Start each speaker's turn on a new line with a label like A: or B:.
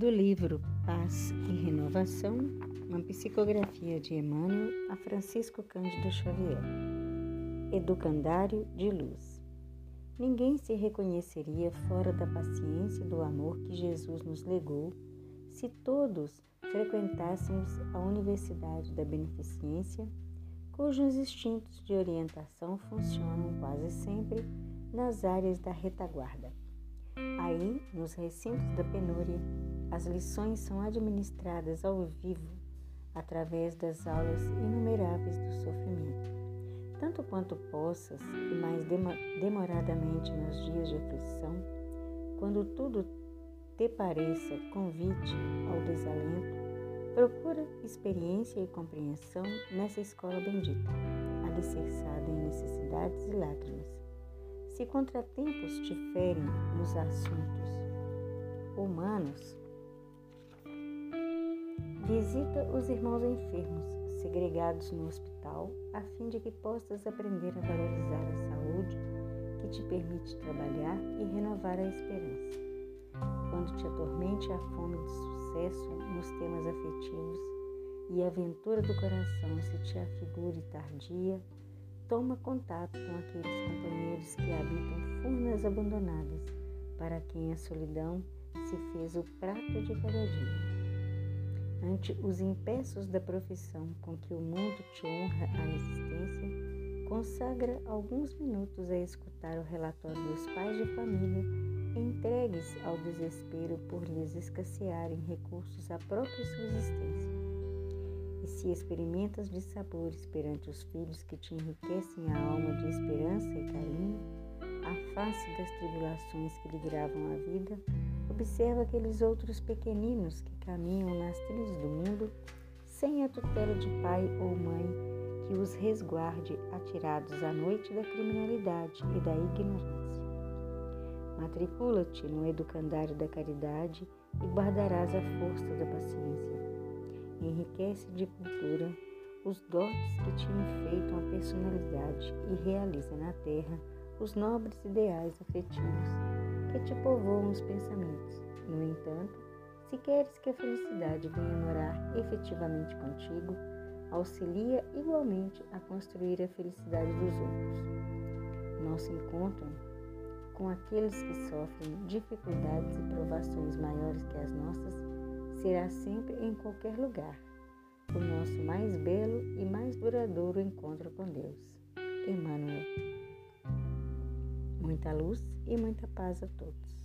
A: do livro Paz e Renovação, uma psicografia de Emmanuel a Francisco Cândido Xavier. Educandário de Luz. Ninguém se reconheceria fora da paciência e do amor que Jesus nos legou se todos frequentássemos a Universidade da Beneficência, cujos instintos de orientação funcionam quase sempre nas áreas da retaguarda. Aí, nos recintos da penúria, as lições são administradas ao vivo através das aulas inumeráveis do sofrimento. Tanto quanto possas, e mais demoradamente nos dias de aflição, quando tudo te pareça convite ao desalento, procura experiência e compreensão nessa escola bendita, alicerçada em necessidades e lágrimas se contratempos te ferem nos assuntos humanos, visita os irmãos enfermos segregados no hospital, a fim de que possas aprender a valorizar a saúde que te permite trabalhar e renovar a esperança. Quando te atormente a fome de sucesso nos temas afetivos e a aventura do coração se te afigure tardia, toma contato com aqueles companheiros que habitam furnas abandonadas, para quem a solidão se fez o prato de cada dia. Ante os impeços da profissão com que o mundo te honra a existência, consagra alguns minutos a escutar o relatório dos pais de família entregues ao desespero por lhes escassearem recursos à própria subsistência e se experimentas de sabores perante os filhos que te enriquecem a alma de esperança e carinho, a face das tribulações que lhe gravam a vida, observa aqueles outros pequeninos que caminham nas trilhas do mundo sem a tutela de pai ou mãe que os resguarde atirados à noite da criminalidade e da ignorância. Matricula-te no educandário da caridade e guardarás a força da paciência enriquece de cultura os dotes que te enfeitam a personalidade e realiza na terra os nobres ideais afetivos que te povoam os pensamentos. No entanto, se queres que a felicidade venha morar efetivamente contigo, auxilia igualmente a construir a felicidade dos outros. Nosso encontro com aqueles que sofrem dificuldades e provações maiores que as nossas será sempre em qualquer lugar o nosso mais belo e mais duradouro encontro com Deus. Emmanuel. Muita luz e muita paz a todos.